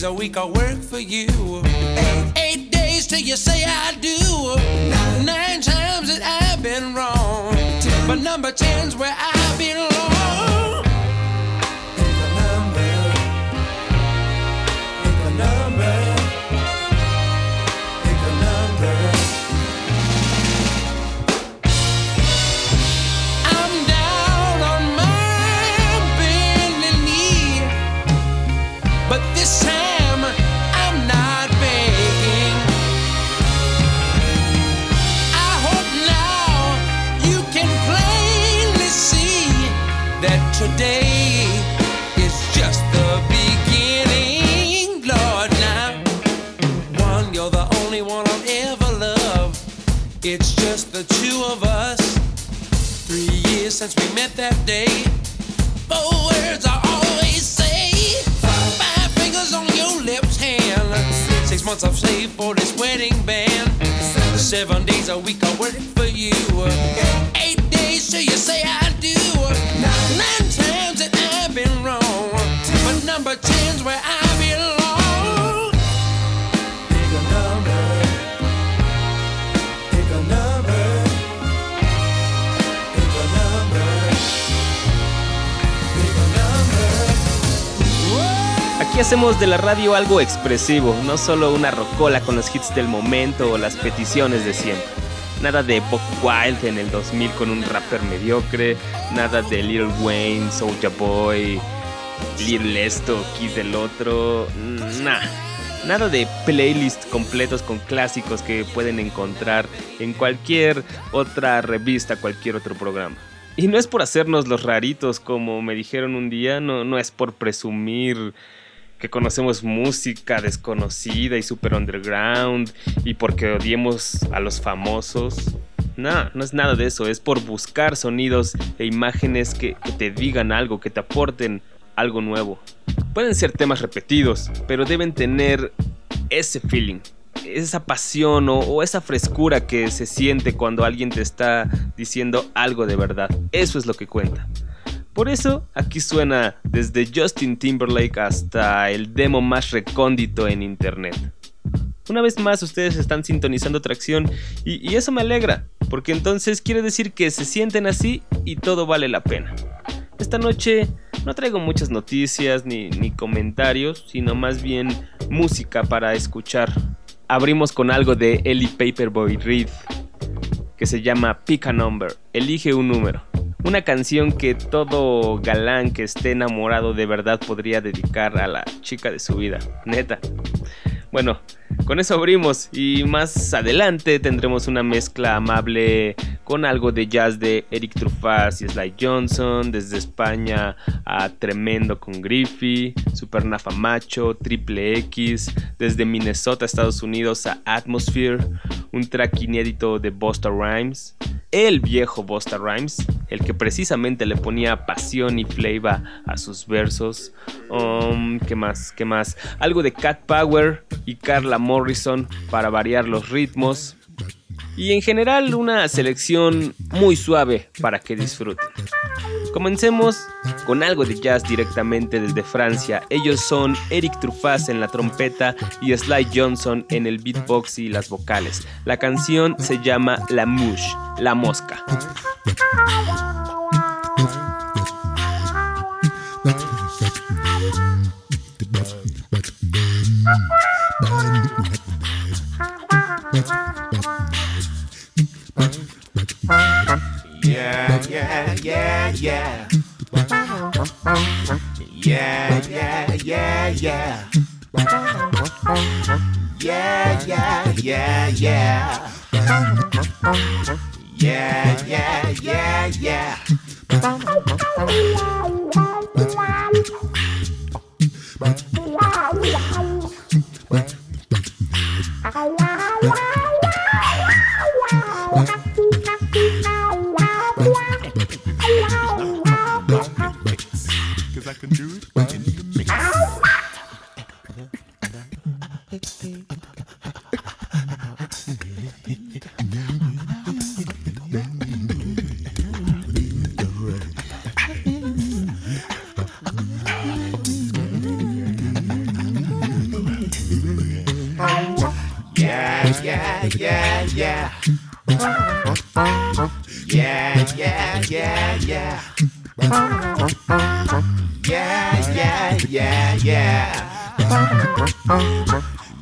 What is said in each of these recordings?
Days a week I work for you. Eight, eight days till you say I do. Nine times that I've been wrong. But number ten's where I today is just the beginning, Lord. Now, one, you're the only one I'll ever love. It's just the two of us. Three years since we met that day. Four words I always say. Five fingers on your left hand. Six months I've saved for this wedding band. Seven days a week I work for you. Hacemos de la radio algo expresivo, no solo una rocola con los hits del momento o las peticiones de siempre. Nada de Bob Wild en el 2000 con un rapper mediocre, nada de Lil Wayne, Soulja Boy, Lil Esto, Kiss del otro, nah. Nada de playlists completos con clásicos que pueden encontrar en cualquier otra revista, cualquier otro programa. Y no es por hacernos los raritos como me dijeron un día, no, no es por presumir que conocemos música desconocida y super underground y porque odiemos a los famosos. No, no es nada de eso, es por buscar sonidos e imágenes que te digan algo, que te aporten algo nuevo. Pueden ser temas repetidos, pero deben tener ese feeling, esa pasión o, esa frescura que se siente cuando alguien te está diciendo algo de verdad. Eso es lo que cuenta. Por eso aquí suena desde Justin Timberlake hasta el demo más recóndito en internet. Una vez más ustedes están sintonizando tracción y, y, eso me alegra, porque entonces quiere decir que se sienten así y todo vale la pena. Esta noche no traigo muchas noticias ni, ni comentarios, sino más bien música para escuchar. Abrimos con algo de Ellie Paperboy Reed, que se llama Pick a Number, elige un número. Una canción que todo galán que esté enamorado de verdad podría dedicar a la chica de su vida, neta. Bueno, con eso abrimos y más adelante tendremos una mezcla amable con algo de jazz de Eric Truffaz y Sly Johnson, desde España a Tremendo con Griffey, Supernafa Macho, Triple X, desde Minnesota, Estados Unidos a Atmosphere, un track inédito de Busta Rhymes, el viejo Busta Rhymes, el que precisamente le ponía pasión y flavor a sus versos. Um, ¿Qué más? ¿Qué más? Algo de Cat Power y Carla Morrison para variar los ritmos y en general una selección muy suave para que disfruten. Comencemos con algo de jazz directamente desde Francia. Ellos son Eric Truffaz en la trompeta y Sly Johnson en el beatbox y las vocales. La canción se llama La Mouche, la mosca. Yeah, yeah, yeah, yeah. Yeah, yeah, yeah, yeah. Yeah, yeah, yeah, yeah. Yeah, yeah, yeah, yeah. Cause I can do it in the mix. Yeah, yeah, yeah, yeah. Yeah, yeah, yeah, yeah. Yeah, yeah, yeah, yeah.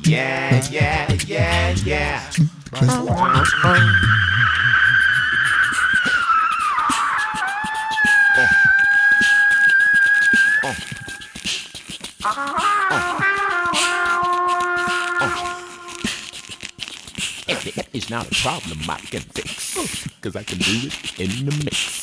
Yeah, yeah, yeah, yeah. It's not a problem I can fix. Cause I can do it in the mix.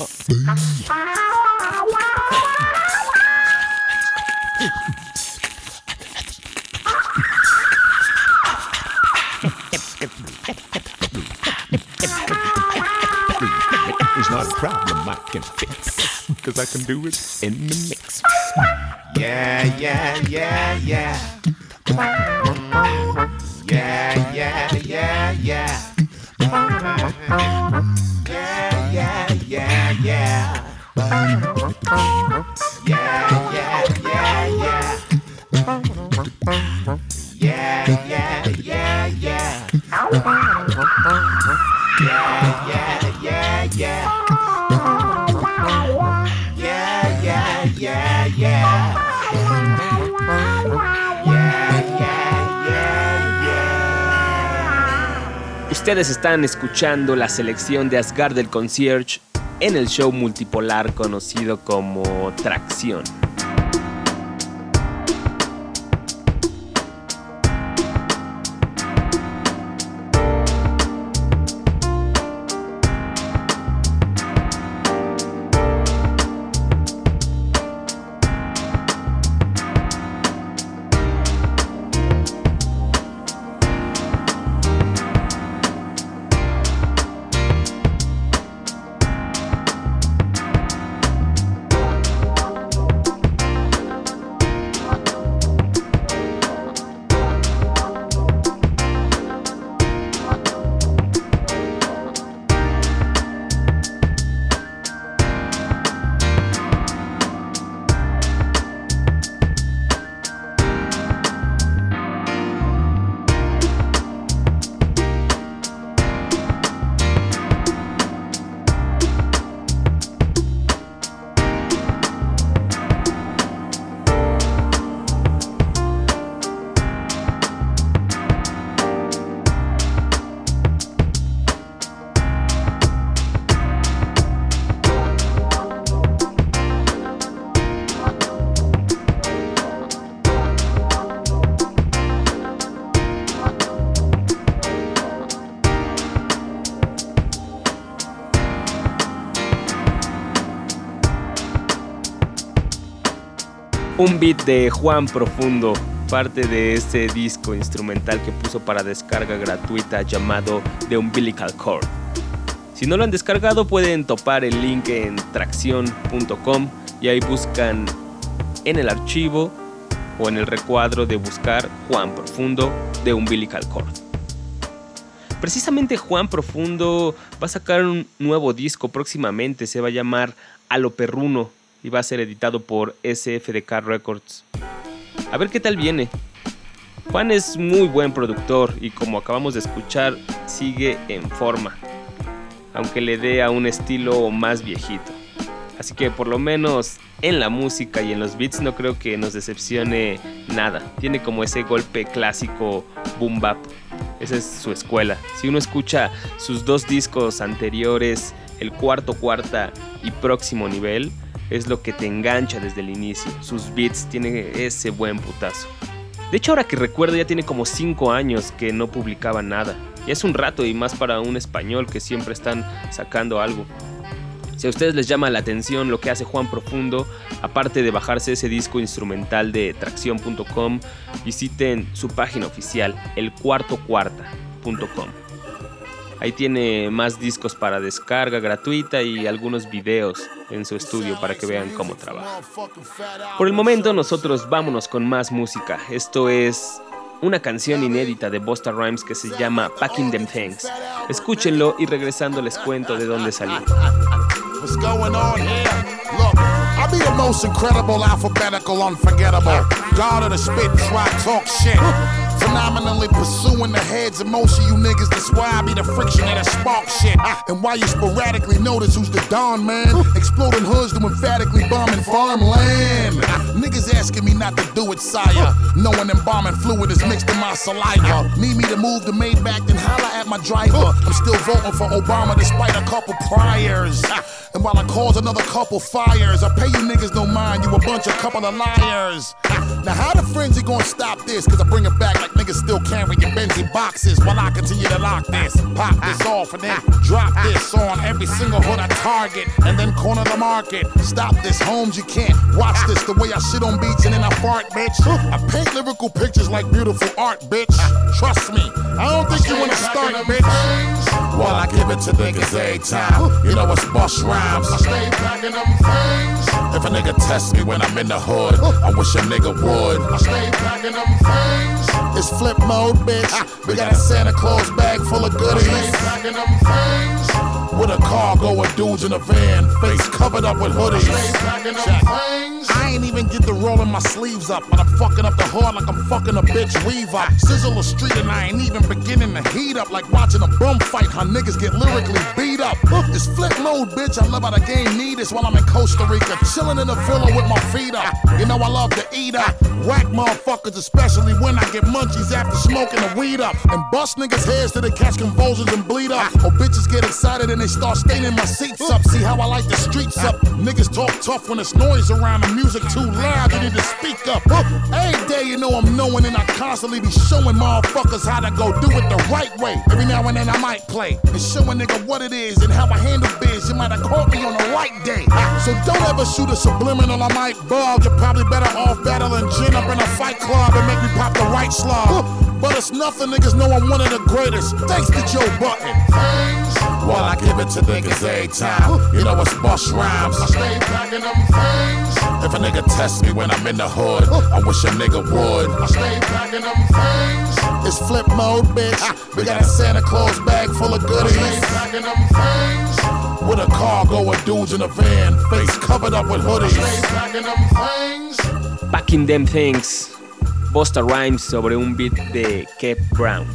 It's not a problem I can fix. Cause I can do it in the mix. Yeah, yeah, yeah, yeah. Yeah, yeah, yeah, yeah. Yeah, yeah, yeah, yeah. Ustedes están escuchando la selección de Asgard del Concierge en el show multipolar conocido como Tracción. Un beat de Juan Profundo, parte de este disco instrumental que puso para descarga gratuita llamado The Umbilical Cord. Si no lo han descargado pueden topar el link en tracción.com y ahí buscan en el archivo o en el recuadro de buscar Juan Profundo de Umbilical Cord. Precisamente Juan Profundo va a sacar un nuevo disco próximamente, se va a llamar A lo Perruno y va a ser editado por SFDK Records. A ver qué tal viene. Juan es muy buen productor y como acabamos de escuchar, sigue en forma, aunque le dé a un estilo más viejito. Así que por lo menos en la música y en los beats no creo que nos decepcione nada. Tiene como ese golpe clásico boom bap. Esa es su escuela. Si uno escucha sus dos discos anteriores, el cuarto, cuarta y próximo nivel, es lo que te engancha desde el inicio. Sus beats tienen ese buen putazo. De hecho, ahora que recuerdo, ya tiene como 5 años que no publicaba nada. Y es un rato y más para un español que siempre están sacando algo. Si a ustedes les llama la atención lo que hace Juan Profundo, aparte de bajarse ese disco instrumental de tracción.com, visiten su página oficial, elcuartocuarta.com. Ahí tiene más discos para descarga gratuita y algunos videos en su estudio para que vean cómo trabaja. Por el momento nosotros vámonos con más música. Esto es una canción inédita de Busta Rhymes que se llama Packing Them Things. Escúchenlo y regresando les cuento de dónde salió. I be the most incredible, alphabetical, unforgettable. God of the spit, try talk shit. Phenomenally pursuing the heads of most of you niggas. That's why I be the friction and that spark shit. Ah. And why you sporadically notice who's the Don man. Exploding hoods to emphatically bombing farmland. Ah. Niggas asking me not to do it, sire. Knowing embalming fluid is mixed in my saliva. Ah. Need me to move the Maybach, then holla at my driver. I'm still voting for Obama despite a couple priors. And while I cause another couple fires, I pay you niggas no mind, you a bunch of couple of liars. Now, how the frenzy gonna stop this? Cause I bring it back niggas still carrying Benzie boxes while I continue to lock this. Pop this off and then drop this on every single hood I target and then corner the market. Stop this, Holmes, you can't watch this the way I shit on beats and then I fart, bitch. I paint lyrical pictures like beautiful art, bitch. Trust me, I don't think you wanna start, bitch. While I give it to niggas every time. You know it's bust rhymes. I stay packing them things. If a nigga test me when I'm in the hood, I wish a nigga would. I stay packing them things. It's flip mode, bitch. Ah. We got a Santa Claus bag full of goodies. I stay packing them things. With a cargo of dudes in a van, face covered up with hoodies. I ain't even get to rolling my sleeves up, but I'm fucking up the hood like I'm fucking a bitch weaver. Sizzle a street and I ain't even beginning to heat up like watching a bum fight. How niggas get lyrically beat up. It's flip mode, bitch. I love how the game need this while I'm in Costa Rica, chilling in a villa with my feet up. You know I love to eat up, whack motherfuckers, especially when I get munchies after smoking the weed up, and bust niggas' heads till they catch convulsions and bleed up. Or bitches get excited and they start staining my seats up. See how I like the streets up. Niggas talk tough when it's noise around, the music too loud. You need to speak up. Every day you know I'm knowing and I constantly be showing motherfuckers how to go do it the right way. Every now and then I might play and show a nigga what it is and how I handle biz. You might have caught me on the right day. So don't ever shoot a subliminal, I might bug. You're probably better off battling gin up in a fight club and make me pop the right slug. But it's nothing, niggas know I'm one of the greatest. Thanks to Joe Button. While I give it to niggas every time. You know it's bust rhymes. I stay packing them things. If a nigga test me when I'm in the hood, I wish a nigga would. I stay packing them things. It's flip mode, bitch. We got a Santa Claus bag full of goodies. I stay packing them things. With a cargo of dudes in a van, face covered up with hoodies. I stay packing them things. Packing Them Things. Busta Rhymes sobre un beat de Kev Brown.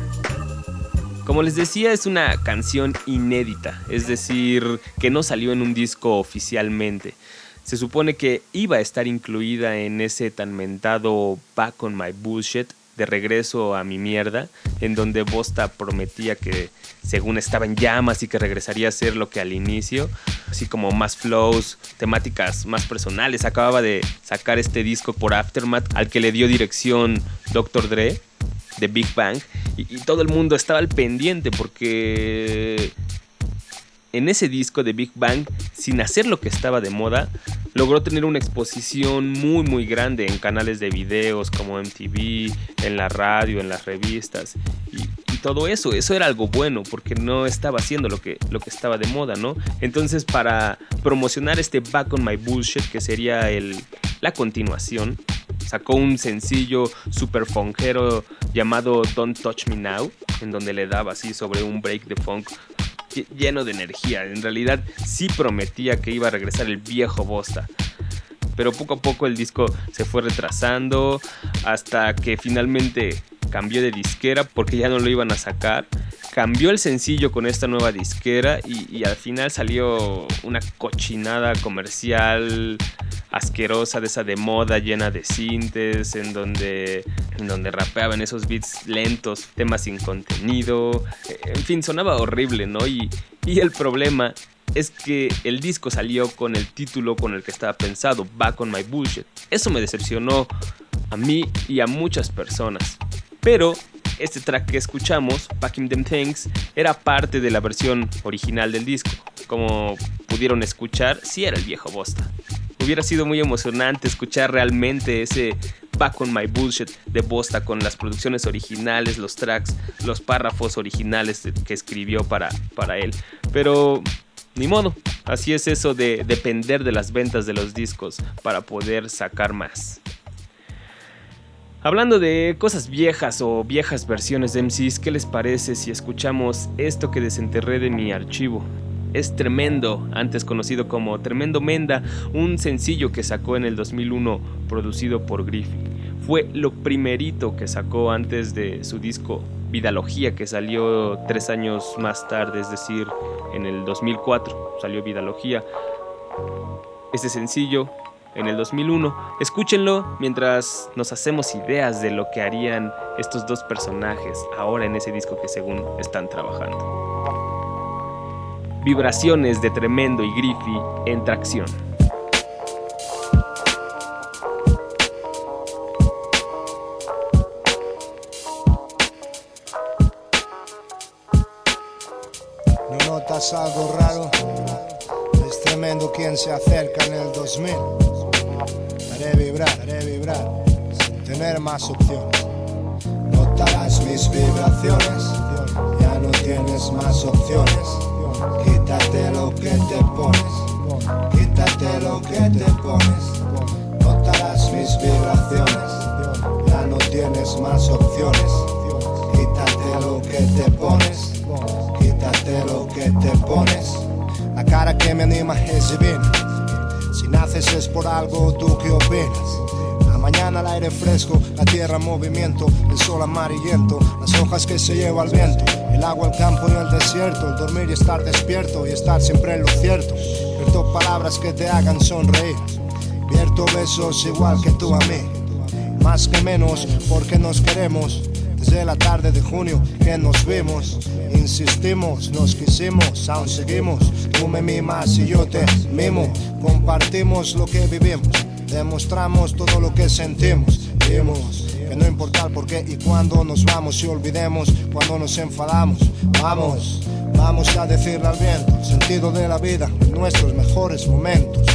Como les decía, es una canción inédita, es decir, que no salió en un disco oficialmente. Se supone que iba a estar incluida en ese tan mentado Back on My Bullshit, de regreso a mi mierda, en donde Bosta prometía que según estaba en llamas y que regresaría a ser lo que al inicio, así como más flows, temáticas más personales. Acababa de sacar este disco por Aftermath al que le dio dirección Dr. Dre de Big Bang y, y todo el mundo estaba al pendiente porque en ese disco de Big Bang, sin hacer lo que estaba de moda, logró tener una exposición muy muy grande en canales de videos como MTV, en la radio, en las revistas y, todo eso, eso era algo bueno porque no estaba haciendo lo que, lo que estaba de moda, ¿no? Entonces para promocionar este Back on My Bullshit que sería el, la continuación, sacó un sencillo super funkero llamado Don't Touch Me Now, en donde le daba así sobre un break de funk lleno de energía. En realidad sí prometía que iba a regresar el viejo Bosta. Pero poco a poco el disco se fue retrasando hasta que finalmente cambió de disquera porque ya no lo iban a sacar. Cambió el sencillo con esta nueva disquera y, y al final salió una cochinada comercial asquerosa de esa de moda llena de sintes, en donde, en donde rapeaban esos beats lentos, temas sin contenido, en fin, sonaba horrible, ¿no? Y, y el problema es que el disco salió con el título con el que estaba pensado, Back on My Bullshit. Eso me decepcionó a mí y a muchas personas. Pero este track que escuchamos, Packing Them Things, era parte de la versión original del disco. Como pudieron escuchar, sí era el viejo Bosta hubiera sido muy emocionante escuchar realmente ese Back on My Bullshit de Bosta con las producciones originales, los tracks, los párrafos originales que escribió para, para él. Pero ni modo, así es eso de depender de las ventas de los discos para poder sacar más. Hablando de cosas viejas o viejas versiones de MCs, ¿qué les parece si escuchamos esto que desenterré de mi archivo? es Tremendo, antes conocido como Tremendo Menda, un sencillo que sacó en el 2001 producido por Griffith. Fue lo primerito que sacó antes de su disco Vidalogía que salió tres años más tarde, es decir, en el 2004 salió Vidalogía. Este sencillo en el 2001. Escúchenlo mientras nos hacemos ideas de lo que harían estos dos personajes ahora en ese disco que según están trabajando. Vibraciones de Tremendo y Griffy en tracción. ¿No notas algo raro? Es tremendo quien se acerca en el 2000. Haré vibrar, haré vibrar, sin tener más opciones. Notarás mis vibraciones, ya no tienes más opciones Quítate lo que te pones, quítate lo que te pones. Notarás mis vibraciones, ya no tienes más opciones. Quítate lo que te pones, quítate lo que te pones. Cara que me anima es divina. Si naces es por algo, ¿tú qué opinas? La mañana el aire fresco, la tierra en movimiento, el sol amarillento, las hojas que se lleva el viento el agua, el campo y el desierto, el dormir y estar despierto y estar siempre en lo cierto. Vierto palabras que te hagan sonreír, vierto besos igual que tú a mí. Más que menos porque nos queremos. Desde la tarde de junio que nos vimos, insistimos, nos quisimos, aún seguimos. Tú me mimas y yo te mimo. Compartimos lo que vivimos, demostramos todo lo que sentimos. Vimos que no importa el por qué y cuando nos vamos y olvidemos cuando nos enfadamos. Vamos, vamos a decirle al viento sentido de la vida nuestros mejores momentos.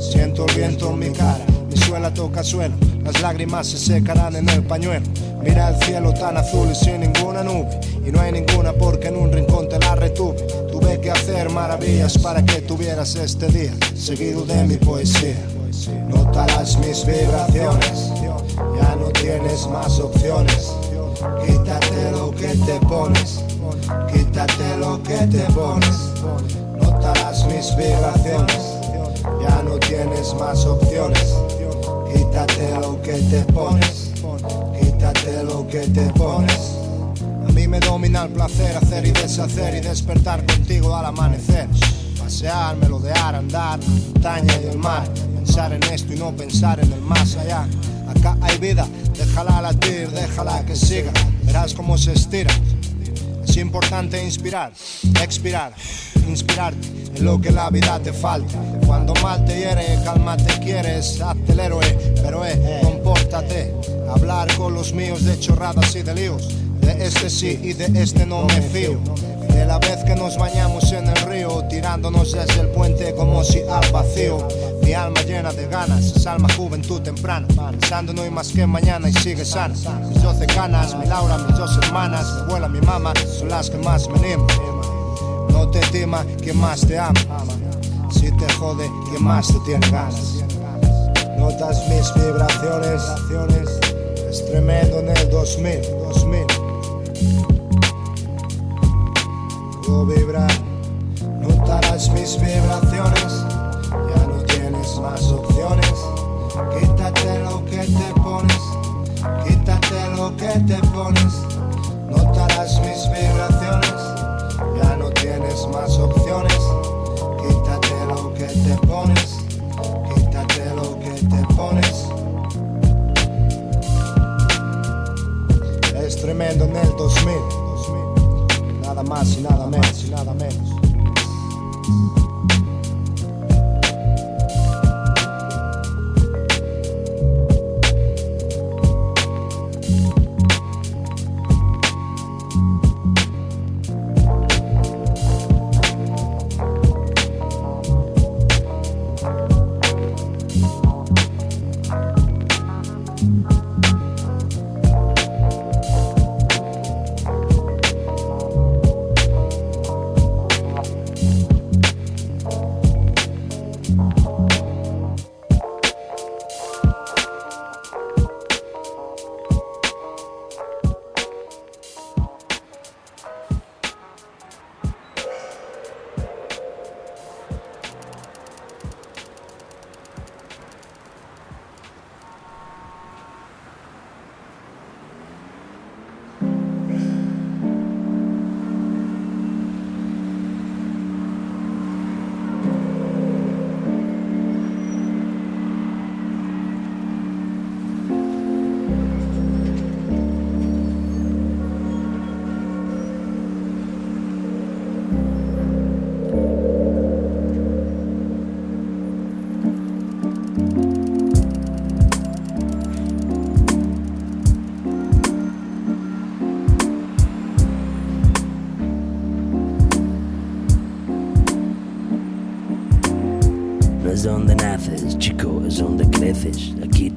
Siento el viento en mi cara, mi suela toca suelo, las lágrimas se secarán en el pañuelo. Mira el cielo tan azul y sin ninguna nube, y no hay ninguna porque en un rincón te la retuve. Tuve que hacer maravillas para que tuvieras este día, seguido de mi poesía. Notarás mis vibraciones ya no tienes más opciones. Quítate lo que te pones, quítate lo que te pones. Notarás mis vibraciones, ya no tienes más opciones. Quítate lo que te pones, quítate lo que te pones. A mí me domina el placer hacer y deshacer y despertar contigo al amanecer. Pasear, melodear, andar, montaña y el mar. Pensar en esto y no pensar en el más allá. Acá hay vida, déjala latir, déjala que siga, verás cómo se estira. Es importante inspirar, expirar, inspirarte en lo que la vida te falta. Cuando mal te hiere, cálmate quieres, hazte el héroe, pero eh, compórtate. Hablar con los míos de chorradas y de líos, de este sí y de este no me fío De la vez que nos bañamos en el río, tirándonos desde el puente como si al vacío. Mi alma llena de ganas, salma juventud temprana. Pensando no hay más que mañana y sigue sana. Mis doce canas, mi Laura, mis dos hermanas, mi abuela, mi mamá, son las que más me animan. No te estima quien más te ama. Si te jode, quien más te tiene ganas. Notas mis vibraciones, es tremendo en el 2000, 2000. Puedo vibrar, notarás mis vibraciones, ya no tienes más opciones. Quítate lo que te pones, quítate lo que te pones, notarás mis vibraciones, ya no tienes más opciones. Quítate lo que te pones, quítate lo que te pones. Tremendo en el 2000, 2000. nada más y nada menos y nada menos.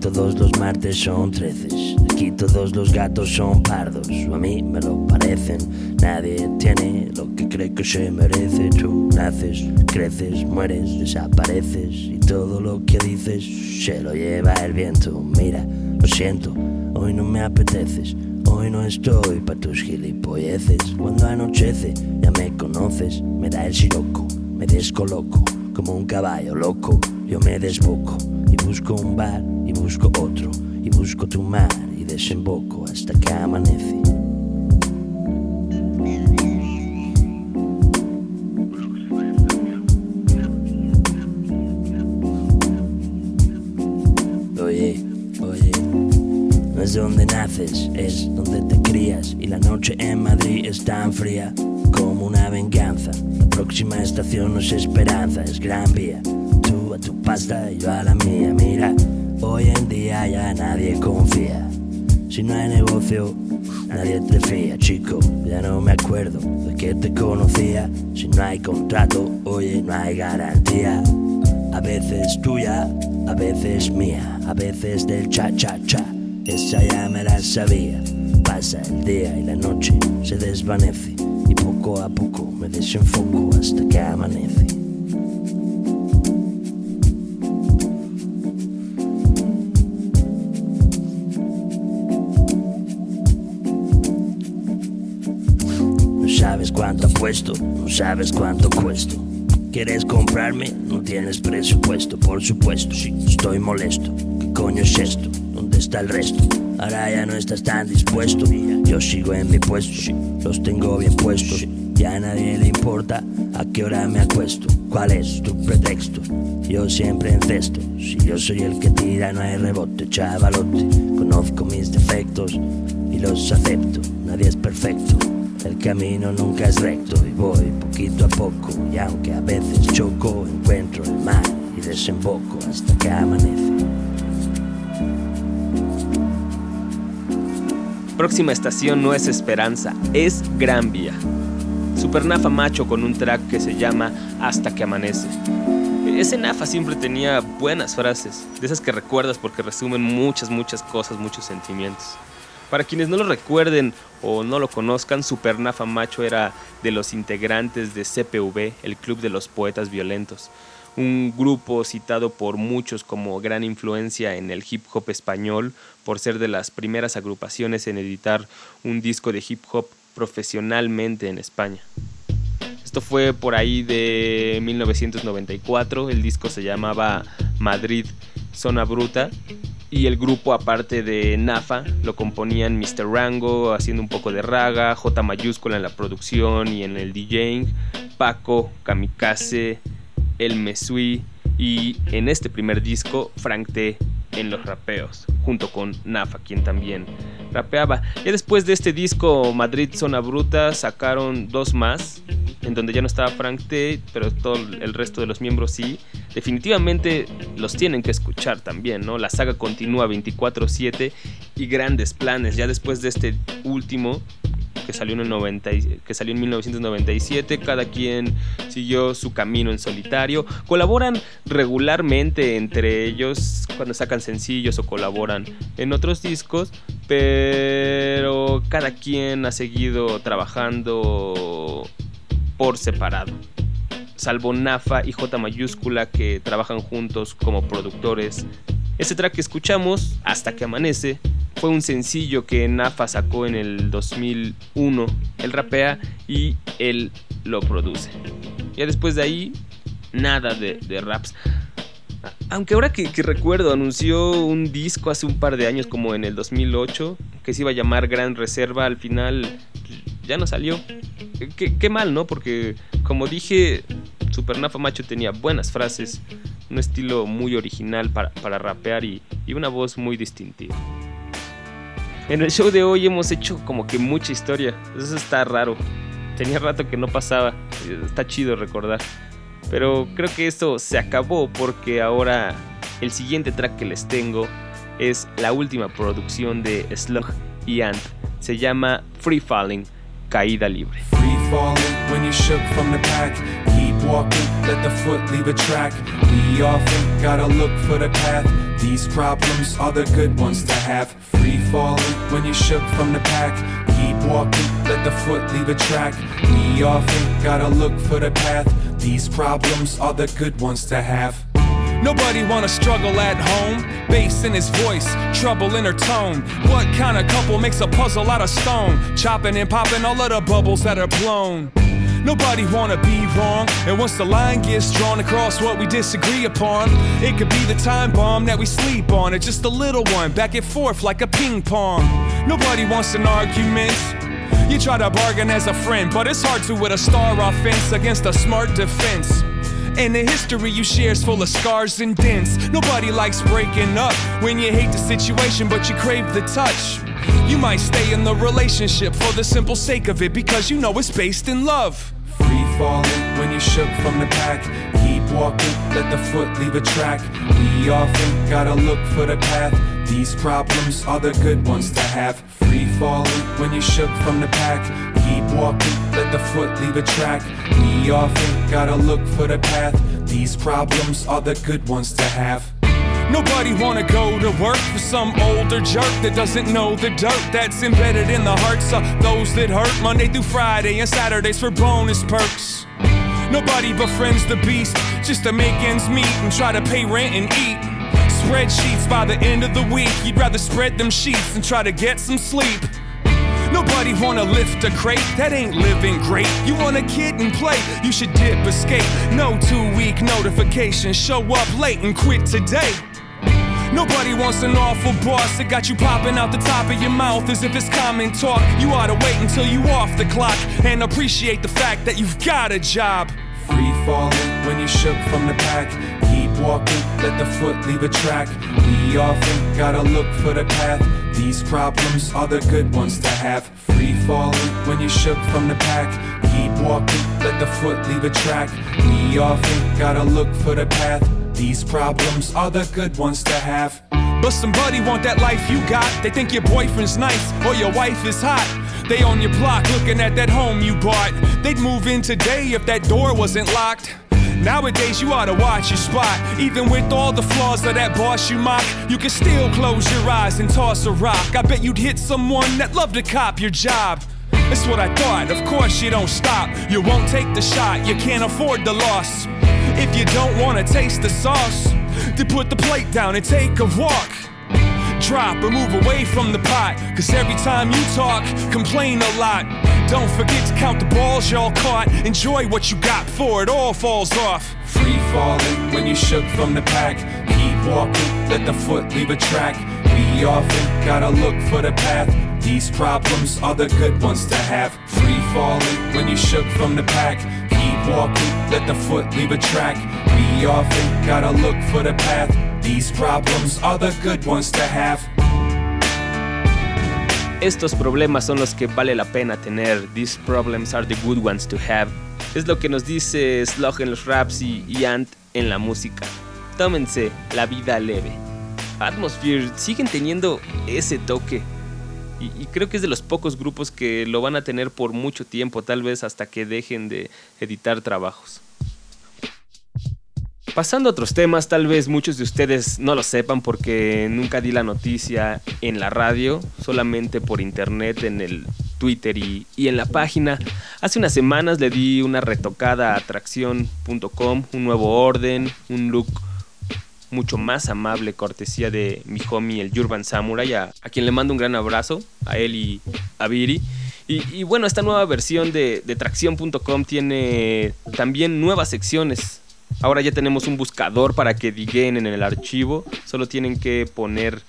Todos los martes son treces. Aquí todos los gatos son pardos, o a mí me lo parecen. Nadie tiene lo que cree que se merece. Tú naces, creces, mueres, desapareces. Y todo lo que dices se lo lleva el viento. Mira, lo siento, hoy no me apeteces. Hoy no estoy pa' tus gilipolleces. Cuando anochece, ya me conoces. Me da el siroco, me descoloco. Como un caballo loco, yo me desboco. Y busco un bar, y busco otro. Y busco tu mar, y desemboco hasta que amanece. Oye, oye. No es donde naces, es donde te crías. Y la noche en Madrid es tan fría como una venganza. La próxima estación no es esperanza, es gran vía. Tú a tu pasta y yo a la mía. Mira, hoy en día ya nadie confía. Si no hay negocio, nadie te fía, chico. Ya no me acuerdo de que te conocía. Si no hay contrato, oye, no hay garantía. A veces tuya, a veces mía, a veces del cha-cha-cha. Esa ya me la sabía. Pasa el día y la noche se desvanece. Y poco a poco me desenfoco hasta que amanece. Sabes cuánto apuesto, no sabes cuánto cuesto. ¿Quieres comprarme? No tienes presupuesto, por supuesto. Sí, estoy molesto. ¿Qué coño es esto? ¿Dónde está el resto? Ahora ya no estás tan dispuesto. Yo sigo en mi puesto, sí, los tengo bien puestos. Ya a nadie le importa a qué hora me acuesto. ¿Cuál es tu pretexto? Yo siempre encesto. Si yo soy el que tira, no hay rebote, chavalote. Conozco mis defectos y los acepto. Nadie es perfecto. El camino nunca es recto y voy poquito a poco. Y aunque a veces choco, encuentro el mar y desemboco hasta que amanece. Próxima estación no es Esperanza, es Gran Vía. Super Nafa Macho con un track que se llama Hasta que amanece. Ese Nafa siempre tenía buenas frases, de esas que recuerdas porque resumen muchas, muchas cosas, muchos sentimientos. Para quienes no lo recuerden o no lo conozcan, Super Nafa Macho era de los integrantes de CPV, el Club de los Poetas Violentos, un grupo citado por muchos como gran influencia en el hip hop español por ser de las primeras agrupaciones en editar un disco de hip hop profesionalmente en España. Esto fue por ahí de 1994, el disco se llamaba Madrid Zona Bruta y el grupo aparte de Nafa lo componían Mr. Rango haciendo un poco de raga, J mayúscula en la producción y en el DJing, Paco, Kamikaze, El Mesui y en este primer disco Frank T en los rapeos, junto con Nafa, quien también rapeaba. Y después de este disco Madrid Zona Bruta sacaron dos más, en donde ya no estaba Frank T, pero todo el resto de los miembros sí. Definitivamente los tienen que escuchar también, ¿no? La saga continúa 24/7 y grandes planes. Ya después de este último, que salió, en el 90, que salió en 1997. Cada quien siguió su camino en solitario. Colaboran regularmente entre ellos cuando sacan sencillos o colaboran en otros discos, pero cada quien ha seguido trabajando por separado. Salvo Nafa y J mayúscula que trabajan juntos como productores. Ese track que escuchamos, Hasta que amanece, fue un sencillo que Nafa sacó en el 2001. Él rapea y él lo produce. Ya después de ahí, nada de, raps. Aunque ahora que, recuerdo, anunció un disco hace un par de años, como en el 2008, que se iba a llamar Gran Reserva, al final ya no salió. Qué, mal, ¿no? Porque, como dije, Super Nafa Macho tenía buenas frases, un estilo muy original para, rapear y una voz muy distintiva. En el show de hoy hemos hecho como que mucha historia. Eso está raro. Tenía rato que no pasaba. Está chido recordar. Pero creo que esto se acabó porque ahora el siguiente track que les tengo es la última producción de Slug y Ant. Se llama Free Falling, Caída Libre. Free falling when you shook from the pack. Keep walking, let the foot leave a track. We often gotta look for the path. These problems are the good ones to have. Free falling when you shook from the pack. Keep walking, let the foot leave a track. We often gotta look for the path. These problems are the good ones to have. Nobody wanna struggle at home. Bass in his voice, trouble in her tone. What kind of couple makes a puzzle out of stone? Chopping and popping all of the bubbles that are blown. Nobody wanna be wrong. And once the line gets drawn across what we disagree upon, it could be the time bomb that we sleep on, or just a little one back and forth like a ping pong. Nobody wants an argument. You try to bargain as a friend, but it's hard to with a star offense against a smart defense. And the history you share is full of scars and dents. Nobody likes breaking up when you hate the situation, but you crave the touch. You might stay in the relationship for the simple sake of it because you know it's based in love. Free falling when you shook from the pack. Keep walking, let the foot leave a track. We often gotta look for the path. These problems are the good ones to have. Free falling when you shook from the pack. Walking, let the foot leave a track. We often gotta look for the path. These problems are the good ones to have. Nobody wanna go to work for some older jerk that doesn't know the dirt that's embedded in the hearts of those that hurt Monday through Friday and Saturdays for bonus perks. Nobody befriends the beast just to make ends meet and try to pay rent and eat. Spreadsheets by the end of the week, you'd rather spread them sheets and try to get some sleep. Nobody wanna lift a crate, that ain't living great. You wanna kid and play, you should dip escape. No two week notification, show up late and quit today. Nobody wants an awful boss that got you popping out the top of your mouth as if it's common talk. You oughta wait until you off the clock and appreciate the fact that you've got a job. Free falling when you shook from the pack. Keep walking, let the foot leave a track. We often gotta look for the path. These problems are the good ones to have. Free falling when you shook from the pack. Keep walking, let the foot leave a track. We often gotta look for the path. These problems are the good ones to have. But somebody want that life you got. They think your boyfriend's nice or your wife is hot. They on your block looking at that home you bought. They'd move in today if that door wasn't locked. Nowadays, you ought to watch your spot. Even with all the flaws of that boss you mock, you can still close your eyes and toss a rock. I bet you'd hit someone that loved to cop your job. That's what I thought. Of course, you don't stop. You won't take the shot. You can't afford the loss. If you don't want to taste the sauce, then put the plate down and take a walk. Drop or move away from the pot. Cause every time you talk, complain a lot. Don't forget to count the balls y'all caught. Enjoy what you got before it all falls off. Free falling when you shook from the pack. Keep walking, let the foot leave a track. We often gotta look for the path. These problems are the good ones to have. Free falling when you shook from the pack. Keep walking, let the foot leave a track. We often gotta look for the path. These problems are the good ones to have. Estos problemas son los que vale la pena tener. These problems are the good ones to have. Es lo que nos dice Slug en los raps y, y Ant en la música. Tómense la vida leve. Atmosphere siguen teniendo ese toque. Y, y creo que es de los pocos grupos que lo van a tener por mucho tiempo, tal vez hasta que dejen de editar trabajos. Pasando a otros temas, tal vez muchos de ustedes no lo sepan porque nunca di la noticia en la radio, solamente por internet, en el Twitter y, y en la página. Hace unas semanas le di una retocada a atracción.com, un nuevo orden, un look mucho más amable, cortesía de mi homie el Urban Samurai, a, quien le mando un gran abrazo, a él y a Viri. Y, y bueno, esta nueva versión de, de tracción.com tiene también nuevas secciones. Ahora ya tenemos un buscador para que diguen en el archivo. Solo tienen que poner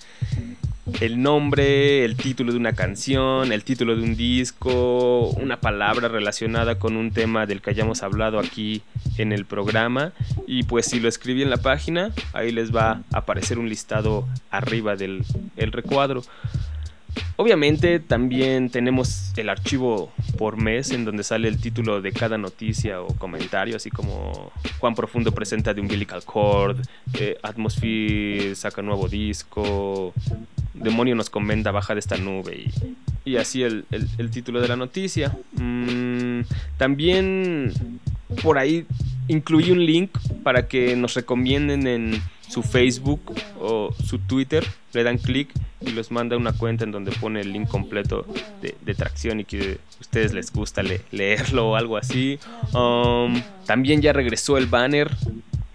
el nombre, el título de una canción, el título de un disco, una palabra relacionada con un tema del que hayamos hablado aquí en el programa. Y pues si lo escribí en la página, ahí les va a aparecer un listado arriba del el recuadro. Obviamente también tenemos el archivo por mes en donde sale el título de cada noticia o comentario, así como Juan Profundo presenta de Umbilical Cord, eh, Atmosphere saca nuevo disco, Demonio nos comenta baja de esta nube y, así el, el, el, título de la noticia. Mm, también por ahí incluí un link para que nos recomienden en su Facebook o su Twitter, le dan clic y los manda una cuenta en donde pone el link completo de, tracción y que ustedes les gusta le, leerlo o algo así. Um, también ya regresó el banner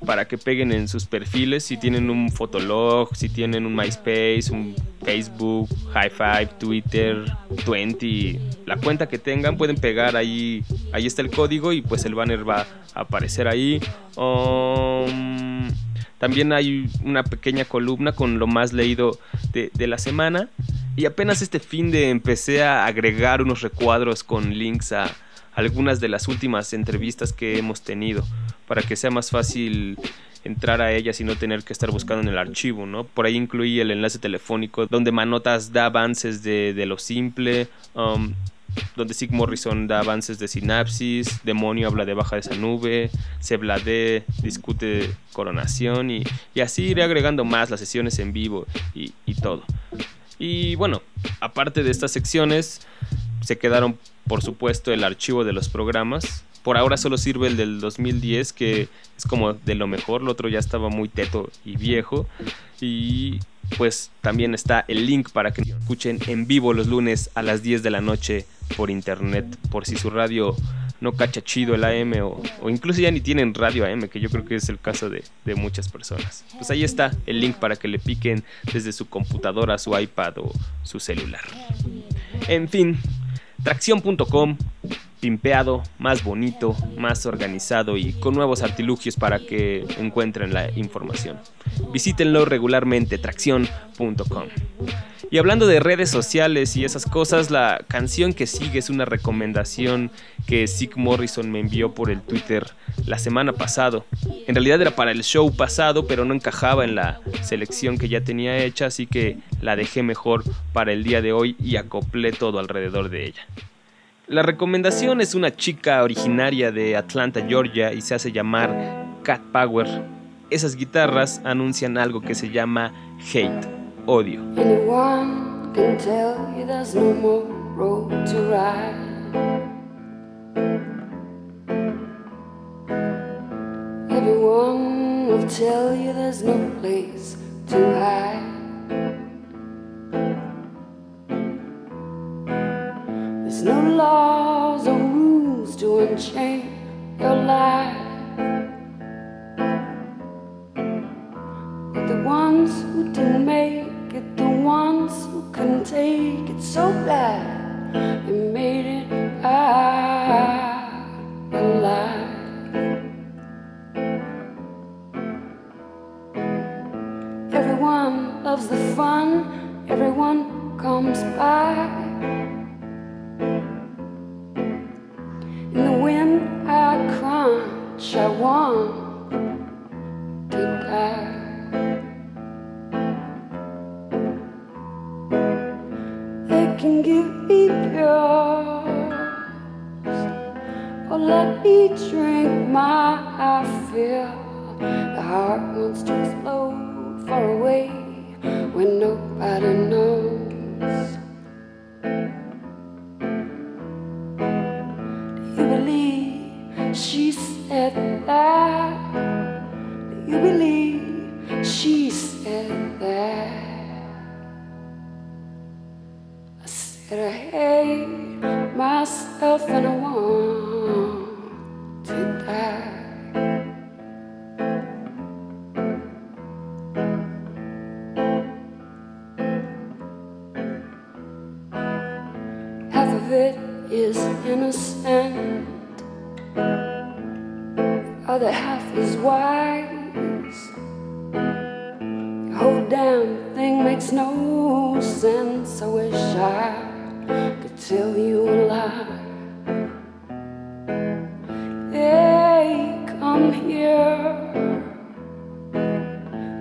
para que peguen en sus perfiles si tienen un Fotolog, si tienen un MySpace, un Facebook, High Five, Twitter, 20, la cuenta que tengan pueden pegar ahí, ahí está el código y pues el banner va a aparecer ahí. Um, también hay una pequeña columna con lo más leído de, de, la semana. Y apenas este fin de empecé a agregar unos recuadros con links a algunas de las últimas entrevistas que hemos tenido. Para que sea más fácil entrar a ellas y no tener que estar buscando en el archivo, ¿no? Por ahí incluí el enlace telefónico donde Manotas da avances de, de lo simple. Um, donde Sig Morrison da avances de sinapsis, Demonio habla de baja de esa nube, Sebladé discute coronación y, y, así iré agregando más las sesiones en vivo y, y, todo. Y bueno, aparte de estas secciones, se quedaron por supuesto el archivo de los programas. Por ahora solo sirve el del 2010, que es como de lo mejor, el otro ya estaba muy teto y viejo. Y pues también está el link para que escuchen en vivo los lunes a las 10 de la noche por internet, por si su radio no cacha chido el AM o, incluso ya ni tienen radio AM, que yo creo que es el caso de, de, muchas personas. Pues ahí está el link para que le piquen desde su computadora, su iPad o su celular. En fin, tracción.com, pimpeado, más bonito, más organizado y con nuevos artilugios para que encuentren la información. Visítenlo regularmente, tracción.com. Y hablando de redes sociales y esas cosas, la canción que sigue es una recomendación que Sig Morrison me envió por el Twitter la semana pasada. En realidad era para el show pasado, pero no encajaba en la selección que ya tenía hecha, así que la dejé mejor para el día de hoy y acoplé todo alrededor de ella. La recomendación es una chica originaria de Atlanta, Georgia, y se hace llamar Cat Power. Esas guitarras anuncian algo que se llama hate, odio. Everyone will tell you there's no place to hide. There's no laws or rules to unchain your life. But the ones who didn't make it, the ones who couldn't take it so bad,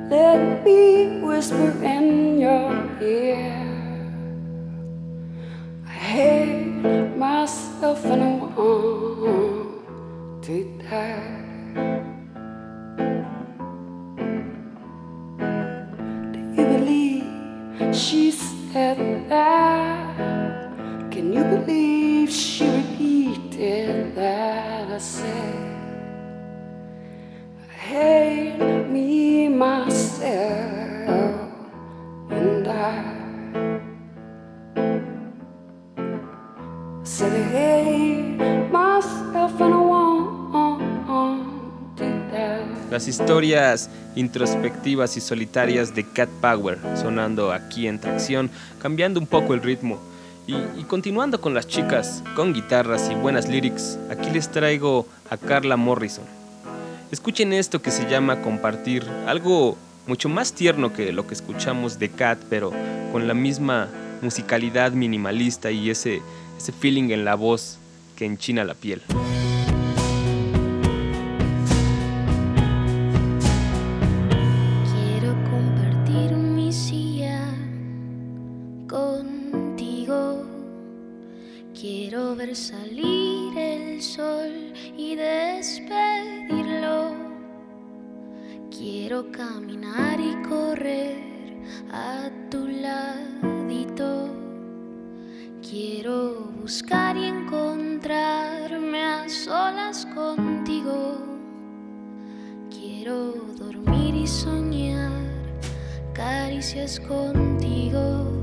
Let me whisper in your ear. I hate myself and I want to die. Historias introspectivas y solitarias de Cat Power sonando aquí en tracción, cambiando un poco el ritmo. Y, continuando con las chicas, con guitarras y buenas lyrics, aquí les traigo a Carla Morrison. Escuchen esto que se llama Compartir, algo mucho más tierno que lo que escuchamos de Cat, pero con la misma musicalidad minimalista y ese, ese feeling en la voz que enchina la piel. Salir el sol y despedirlo. Quiero caminar y correr a tu ladito. Quiero buscar y encontrarme a solas contigo. Quiero dormir y soñar caricias contigo.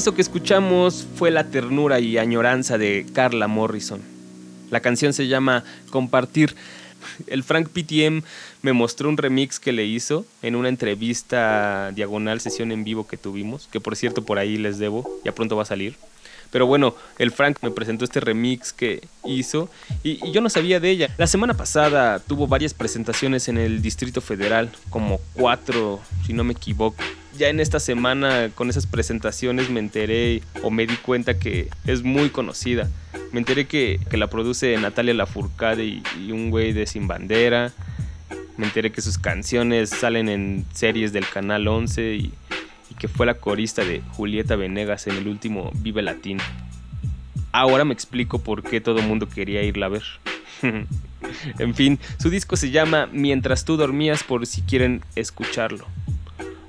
Eso que escuchamos fue la ternura y añoranza de Carla Morrison. La canción se llama Compartir. El Frank PTM me mostró un remix que le hizo en una entrevista diagonal sesión en vivo que tuvimos, que por cierto por ahí les debo, ya pronto va a salir. Pero bueno, el Frank me presentó este remix que hizo y, y yo no sabía de ella. La semana pasada tuvo varias presentaciones en el Distrito Federal, como cuatro, si no me equivoco. Ya en esta semana con esas presentaciones me enteré o me di cuenta que es muy conocida. Me enteré que, que la produce Natalia Lafourcade y, un güey de Sin Bandera. Me enteré que sus canciones salen en series del Canal 11 y, y que fue la corista de Julieta Venegas en el último Vive Latino. Ahora me explico por qué todo el mundo quería irla a ver. en fin, su disco se llama Mientras tú dormías por si quieren escucharlo.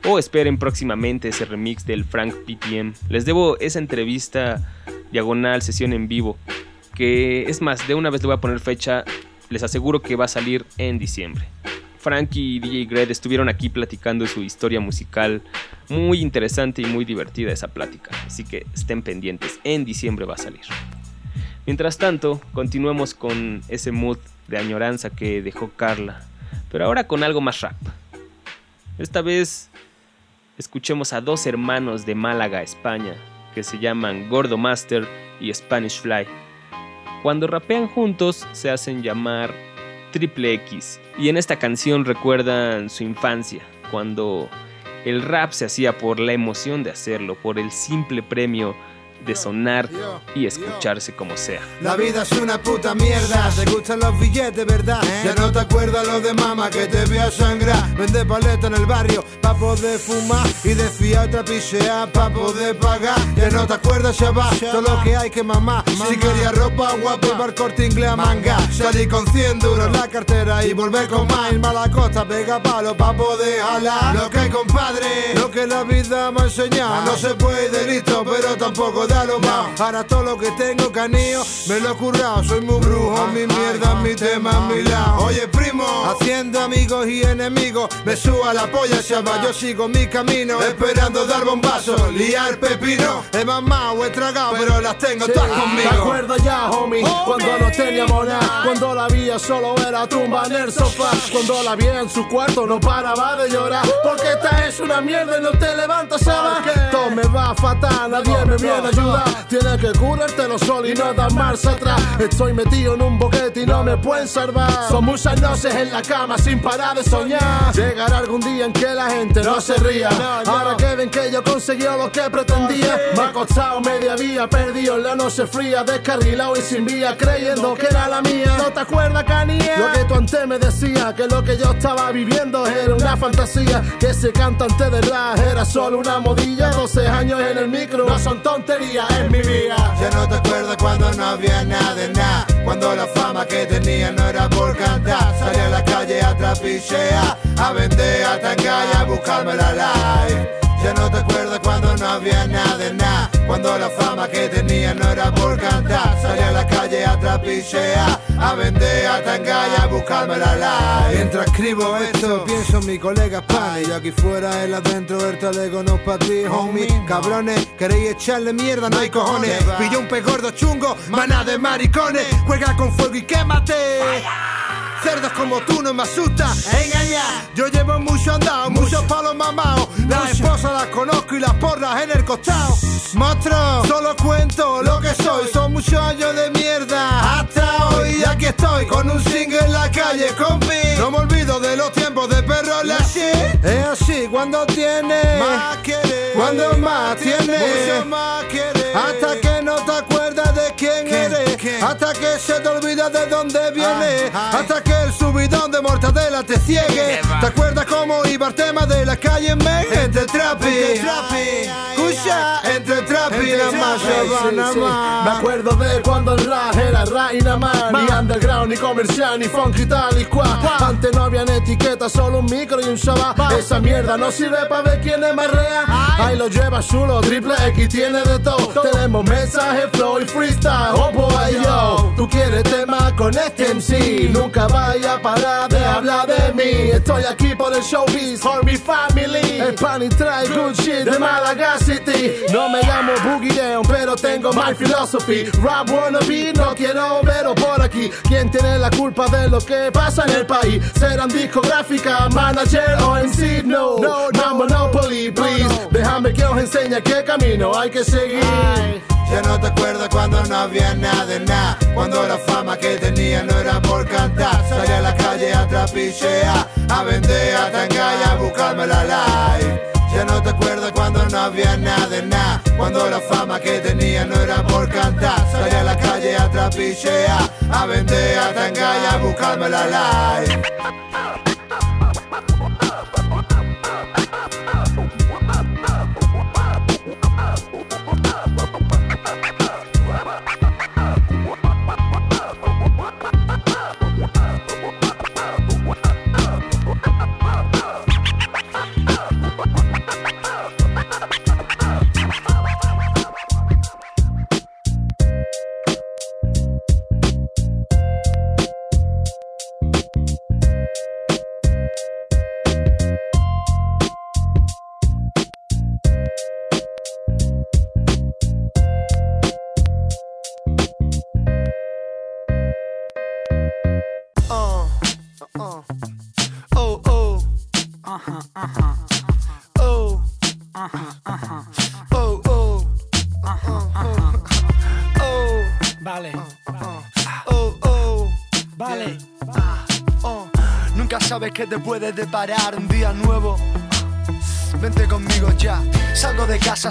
O esperen próximamente ese remix del Frank PTM. Les debo esa entrevista diagonal, sesión en vivo. Que es más, de una vez le voy a poner fecha. Les aseguro que va a salir en diciembre. Frank y DJ Gred estuvieron aquí platicando su historia musical. Muy interesante y muy divertida esa plática. Así que estén pendientes. En diciembre va a salir. Mientras tanto, continuemos con ese mood de añoranza que dejó Carla. Pero ahora con algo más rap. Esta vez escuchemos a dos hermanos de Málaga, España, que se llaman Gordo Master y Spanish Fly. Cuando rapean juntos se hacen llamar Triple X y en esta canción recuerdan su infancia, cuando el rap se hacía por la emoción de hacerlo, por el simple premio de sonar y escucharse como sea. La vida es una puta mierda, te gustan los billetes, ¿verdad? Ya no te acuerdas lo de mamá que te vio sangrar. Vende paleta en el barrio pa' poder fumar y decía otra pisear pa' poder pagar. Ya no te acuerdas, chaval, todo lo que hay que mamar. Si quería ropa guapa, iba al corte inglés a manga. Salí con 100 duros en la cartera y volver con más. Irme a la costa, pega palo pa' poder jalar. Lo que hay, compadre, lo que la vida me ha enseñado. No se puede listo, pero tampoco da lo más. Ahora todo lo que tengo canillo me lo he currado. Soy muy brujo, mi mierda, mi tema, mi lado. Oye, primo, haciendo amigos y enemigos, me suba la polla, chaval. Yo sigo mi camino, esperando dar bombazo, liar pepino. He mamado, he tragado, pero las tengo todas conmigo. ¿Te acuerdas ya, homie? Cuando no teníamos nada, cuando la vida solo era tumba en el sofá, cuando la vi en su cuarto no paraba de llorar, porque esta es una mierda y no te levantas a Todo me va fatal, nadie me viene a ciudad. Tienes que curártelo solo y no dar marcha atrás. Estoy metido en un boquete y no me pueden salvar. Son muchas noches en la cama sin parar de soñar. Llegará algún día en que la gente no se ría. Ahora que ven que yo conseguí lo que pretendía. Me ha costado media vía, perdido en la noche fría, descarrilado y sin vía, creyendo que era la mía. ¿No te acuerdas, Canía? Lo que tú antes me decías, que lo que yo estaba viviendo era una fantasía. Que ese cantante de rap era solo una modilla. 12 años en el micro, no son tonterías, es mi vida. Ya no te acuerdas cuando no había nada de nada. Cuando la fama que tenía no era por cantar. Salía a la calle a trapichear, a vender, a tangar y a buscarme la live. Ya no te acuerdas cuando no había nada de nada. Cuando la fama que tenía no era por cantar. Salía a la calle a trapichear, a vender, a tangar y a buscarme la live. Mientras escribo esto, pienso en mi colega Spani. Y aquí fuera, él adentro, el teléfono para ti, homie. Cabrones, queréis echarle mierda, no hay cojones. Pilló un pez gordo chungo, maná de maricones. Juega con fuego y quémate. Cerdos como tú no me asustan, engaña. Yo llevo mucho andado, muchos palos mamados. Las esposas las conozco y las porras en el costado. Monstruo, solo cuento lo que soy. Son muchos años de mierda. Hasta hoy, aquí estoy con un single en la calle, compi. No me olvido de los tiempos de perro la shit. Es así cuando tienes más querer. Cuando más tienes, mucho más querer. Hasta Hasta que se te olvida de dónde vienes. Hasta que el subidón de mortadela te ciegue. ¿Te acuerdas cómo iba el tema de la calle en Men? Entre trapi. Escucha, y más. Me acuerdo de cuando el rap era rap y nada más Ni underground, ni comercial, ni funky tal y cual. Antes no habían etiquetas, solo un micro y un chaval Esa mierda no sirve para ver quién es más real Ahí lo lleva chulo, triple X tiene de todo. Tenemos mensaje, flow y freestyle. Oh boy, yo. Tú quieres tema con este MC Nunca vaya a parar de hablar de mí. Estoy aquí por el showbiz, for mi family El pan y trae good shit de Malaga City No me llamo Boogie Down, pero tengo my philosophy Rap wannabe, no quiero veros por aquí ¿Quién tiene la culpa de lo que pasa en el país? ¿Serán discográfica, manager o sí? No, no, no, Monopoly, please Déjame que os enseñe qué camino hay que seguir Ya no te acuerdas cuando no había nada de nada. Cuando la fama que tenía no era por cantar. Salía a la calle a trapichear, a vender, a tangar y a buscarme la live. Ya no te acuerdas cuando no había nada de nada. Cuando la fama que tenía no era por cantar. Salía a la calle a trapichear, a vender, a tangar y a buscarme la live.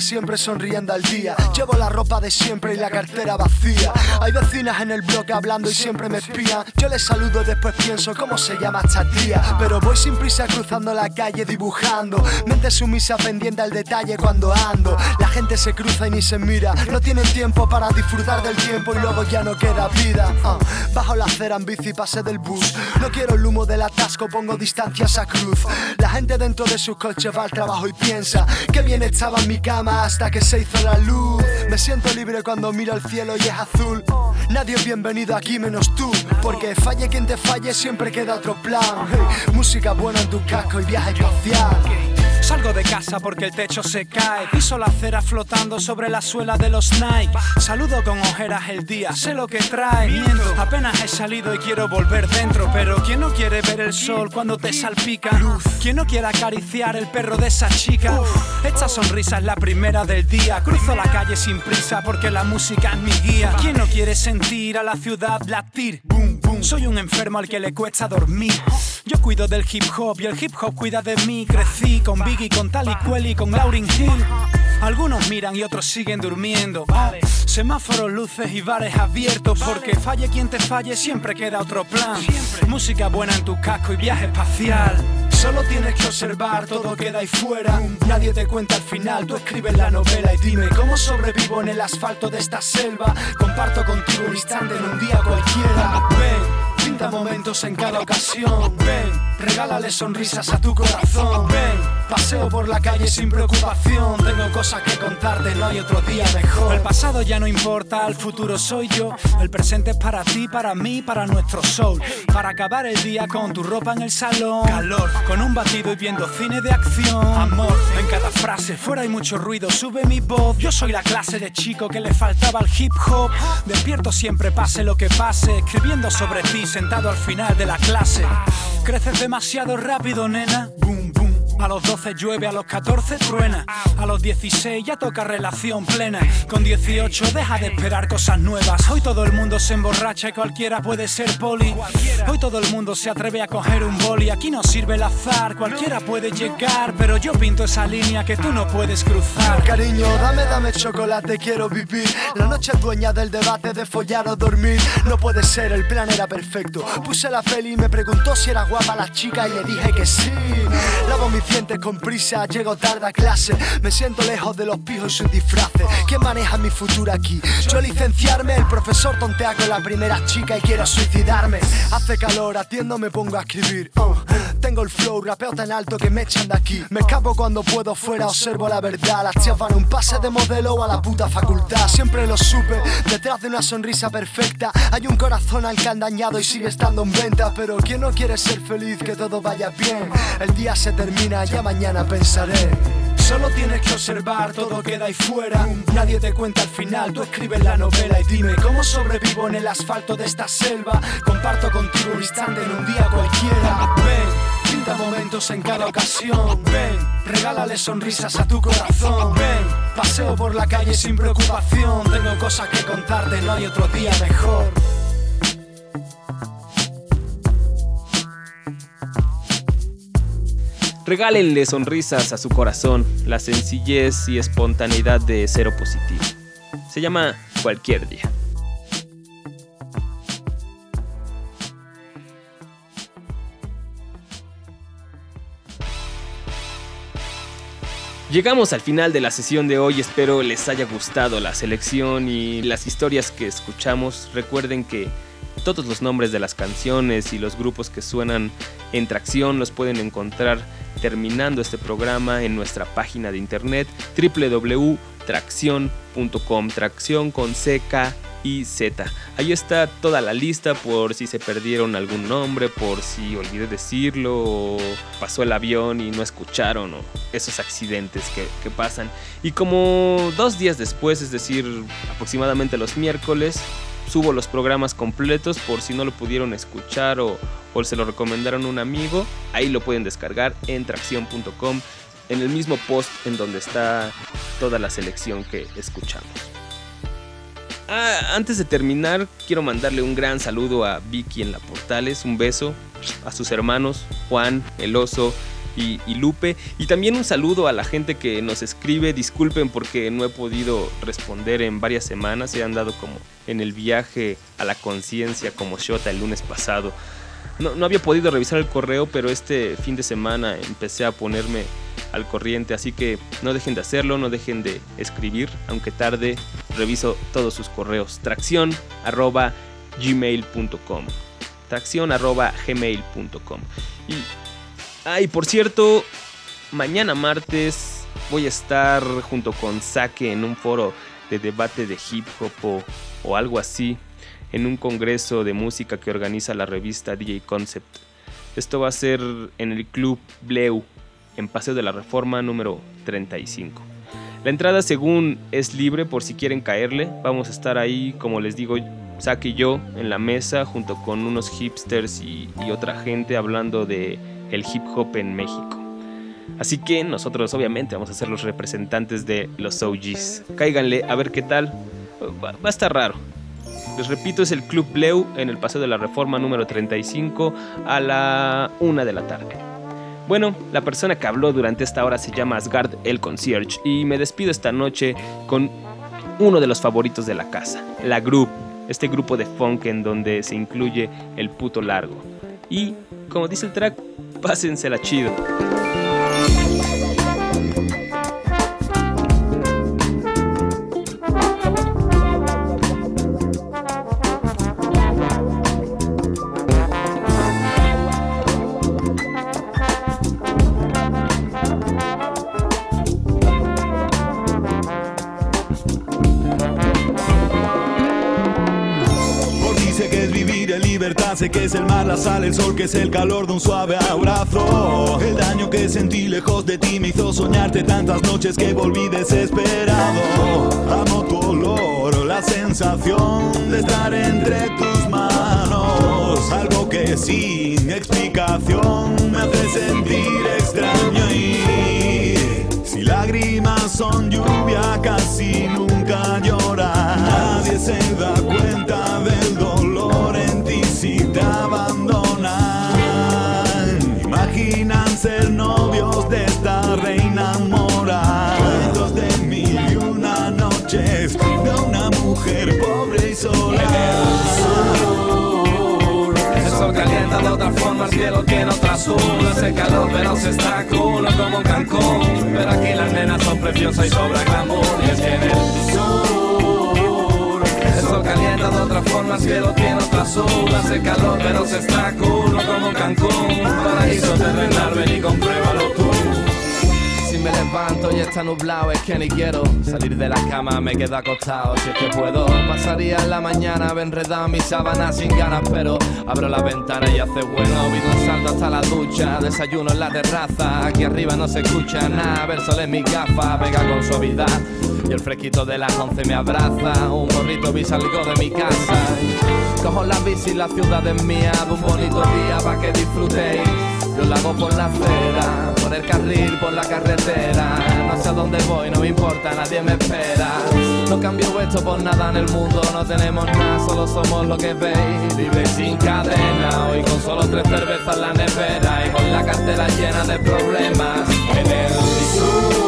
Siempre sonriendo al día. Llevo la ropa de siempre y la cartera vacía. Hay vecinas en el bloque hablando y siempre me espían. Yo les saludo, después pienso cómo se llama esta tía. Pero voy sin prisa cruzando la calle dibujando. Mente sumisa pendiente al detalle cuando ando. La gente se cruza y ni se mira. No tienen tiempo para disfrutar del tiempo y luego ya no queda vida. Ah, Bajo la acera en bici pase del bus. No quiero el humo del atasco, pongo distancias a cruz. La gente dentro de sus coches va al trabajo y piensa que bien estaba en mi cama hasta que se hizo la luz. Me siento libre cuando miro el cielo y es azul. Nadie es bienvenido aquí menos tú, porque falle quien te falle siempre queda otro plan. Música buena en tu casco y viaje espacial. Salgo de casa porque el techo se cae. Piso la acera flotando sobre la suela de los Nike. Saludo con ojeras el día, sé lo que trae. Miento, apenas he salido y quiero volver dentro. Pero ¿quién no quiere ver el sol cuando te salpica? Luz. ¿Quién no quiere acariciar el perro de esa chica? Esta sonrisa es la primera del día. Cruzo la calle sin prisa porque la música es mi guía. ¿Quién no quiere sentir a la ciudad latir? Boom, Soy un enfermo al que le cuesta dormir. Yo cuido del hip hop y el hip hop cuida de mí. Crecí con Biggie, con Tali y con Lauryn Hill. Algunos miran y otros siguen durmiendo. Semáforos, luces y bares abiertos. Porque falle quien te falle, siempre queda otro plan. Música buena en tu casco y viaje espacial. Solo tienes que observar, todo queda ahí fuera. Nadie te cuenta al final, tú escribes la novela y dime cómo sobrevivo en el asfalto de esta selva. Comparto contigo un instante en un día cualquiera. Ven, pinta momentos en cada ocasión. Ven, regálale sonrisas a tu corazón. Ven, paseo por la calle sin preocupación. Tengo cosas que contarte, no hay otro día mejor. El pasado ya no importa, el futuro soy yo. El presente es para ti, para mí, para nuestro soul. Para acabar el día con tu ropa en el salón. Calor, con un batido y viendo cine de acción. Amor, en cada frase, fuera hay mucho ruido, sube mi voz. Yo soy la clase de chico que le faltaba al hip hop. Despierto siempre, pase lo que pase. Escribiendo sobre ti, sentado al final de la clase. Creces demasiado rápido, nena. A los 12 llueve, a los 14 truena. A los 16 ya toca relación plena. Con 18 deja de esperar cosas nuevas. Hoy todo el mundo se emborracha y cualquiera puede ser poli. Hoy todo el mundo se atreve a coger un boli. Aquí no sirve el azar, cualquiera puede llegar. Pero yo pinto esa línea que tú no puedes cruzar. Cariño, dame, dame chocolate, quiero vivir. La noche es dueña del debate de follar o dormir. No puede ser, el plan era perfecto. Puse la peli y me preguntó si era guapa la chica y le dije que sí. Mis dientes con prisa, llego tarde a clase. Me siento lejos de los pijos y sus disfraces. ¿Quién maneja mi futuro aquí? Yo licenciarme, el profesor tontea con la primera chica y quiero suicidarme. Hace calor, atiendo, me pongo a escribir. Uh, tengo el flow, rapeo tan alto que me echan de aquí. Me escapo cuando puedo fuera, observo la verdad. Las tías van un pase de modelo a la puta facultad. Siempre lo supe, detrás de una sonrisa perfecta hay un corazón al que han dañado y sigue estando en venta. Pero ¿quién no quiere ser feliz, que todo vaya bien? El día se termina, ya mañana pensaré. Solo tienes que observar, todo queda ahí fuera. Nadie te cuenta al final, tú escribes la novela y dime cómo sobrevivo en el asfalto de esta selva. Comparto contigo un instante en un día cualquiera. Ven, pinta momentos en cada ocasión. Ven, regálale sonrisas a tu corazón. Ven, paseo por la calle sin preocupación. Tengo cosas que contarte, no hay otro día mejor. Regálenle sonrisas a su corazón, la sencillez y espontaneidad de cero positivo. Se llama Cualquier Día. Llegamos al final de la sesión de hoy, espero les haya gustado la selección y las historias que escuchamos. Recuerden que todos los nombres de las canciones y los grupos que suenan en tracción los pueden encontrar terminando este programa en nuestra página de internet www.tracción.com, tracción con CK y Z. Ahí está toda la lista por si se perdieron algún nombre, por si olvidé decirlo, o pasó el avión y no escucharon, o esos accidentes que pasan. Y como dos días después, es decir, aproximadamente los miércoles, subo los programas completos por si no lo pudieron escuchar o, se lo recomendaron a un amigo. Ahí lo pueden descargar en tracción.com en el mismo post en donde está toda la selección que escuchamos. Ah, antes de terminar, quiero mandarle un gran saludo a Vicky en la Portales, un beso a sus hermanos Juan, el oso y, Lupe, y también un saludo a la gente que nos escribe. Disculpen porque no he podido responder en varias semanas, he andado como en el viaje a la conciencia como Shota el lunes pasado. No, no había podido revisar el correo, pero este fin de semana empecé a ponerme al corriente, así que no dejen de hacerlo, no dejen de escribir, aunque tarde, reviso todos sus correos. Tracción arroba gmail.com. Tracción arroba gmail.com. ay, por cierto, mañana martes voy a estar junto con Sake en un foro de debate de hip hop o, o algo así, en un congreso de música que organiza la revista DJ Concept. Esto va a ser en el Club Bleu en Paseo de la Reforma número 35. La entrada según es libre por si quieren caerle. Vamos a estar ahí, como les digo, Zack y yo en la mesa junto con unos hipsters y, y otra gente hablando de el hip hop en México. Así que nosotros obviamente vamos a ser los representantes de los OGs. Cáiganle a ver qué tal. Va, a estar raro. Les repito, es el Club Bleu en el Paseo de la Reforma número 35 a la 1 de la tarde. Bueno, la persona que habló durante esta hora se llama Asgard el Concierge y me despido esta noche con uno de los favoritos de la casa, la Group, este grupo de funk en donde se incluye el puto largo. Y, como dice el track, pásensela chido. Que es el mar, la sal, el sol, que es el calor de un suave abrazo. El daño que sentí lejos de ti me hizo soñarte tantas noches que volví desesperado. Amo tu olor, la sensación de estar entre tus manos. Algo que sin explicación me hace sentir extraño y si lágrimas son lluvia casi nunca llora. Nadie se da cuenta del te abandonan. Imaginan ser novios de esta reina mora. Cuentos de mil y una noches de una mujer pobre y sola. El sol calienta de otra forma, el cielo tiene otra azul Hace calor pero se está cool, como en Cancún Pero aquí las nenas son preciosas y sobra glamour Y es que en el sur El sol calienta de otra forma, el cielo tiene otra azul Hace calor pero se está cool, no como Cancún Paraíso terrenal, ven y compruébalo tú me levanto y está nublado es que ni quiero salir de la cama, me quedo acostado si es que puedo. Pasaría la mañana enredado en mis sábanas sin ganas, pero abro la ventana y hace bueno. Vivo un salto hasta la ducha, desayuno en la terraza. Aquí arriba no se escucha nada, ver sol en mis gafas, pega con suavidad. Y el fresquito de las once me abraza, un gorrito vi salgo de mi casa. Cojo la bici, la ciudad es mía, de un bonito día pa' que disfrutéis. Yo lo hago por la acera, por el carril, por la carretera. No sé a dónde voy, no me importa, nadie me espera. No cambio esto por nada en el mundo, no tenemos nada, solo somos lo que veis. Vive sin cadena, hoy con solo tres cervezas en la nevera y con la cartera llena de problemas. En el sur,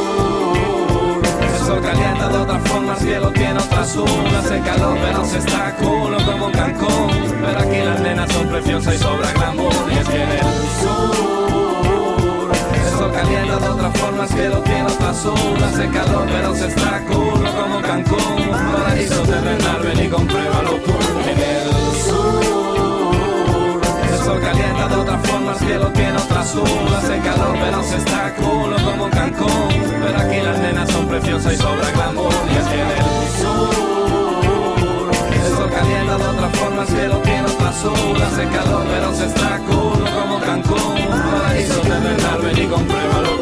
forma, el cielo tiene otra azul. Hace calor, pero se está cool, no como Cancún. Pero aquí las nenas son preciosas y sobra glamour. Y es que en el sur, el sol de otra forma, el cielo tiene otra azul. Hace calor, pero se está cool, no como Cancún. Paraíso terrenal, ven y compruébalo tú. Sol calienta de otra forma, el cielo tiene otra azul. Hace calor, pero se está cool, como Cancún. Pero aquí las nenas son preciosas y sobra glamour. Y es que en el sur, el sol calienta de otra forma, el cielo tiene otra azul. Hace calor, pero se está cool, como Cancún. Paraíso terrenal, ven y compruébalo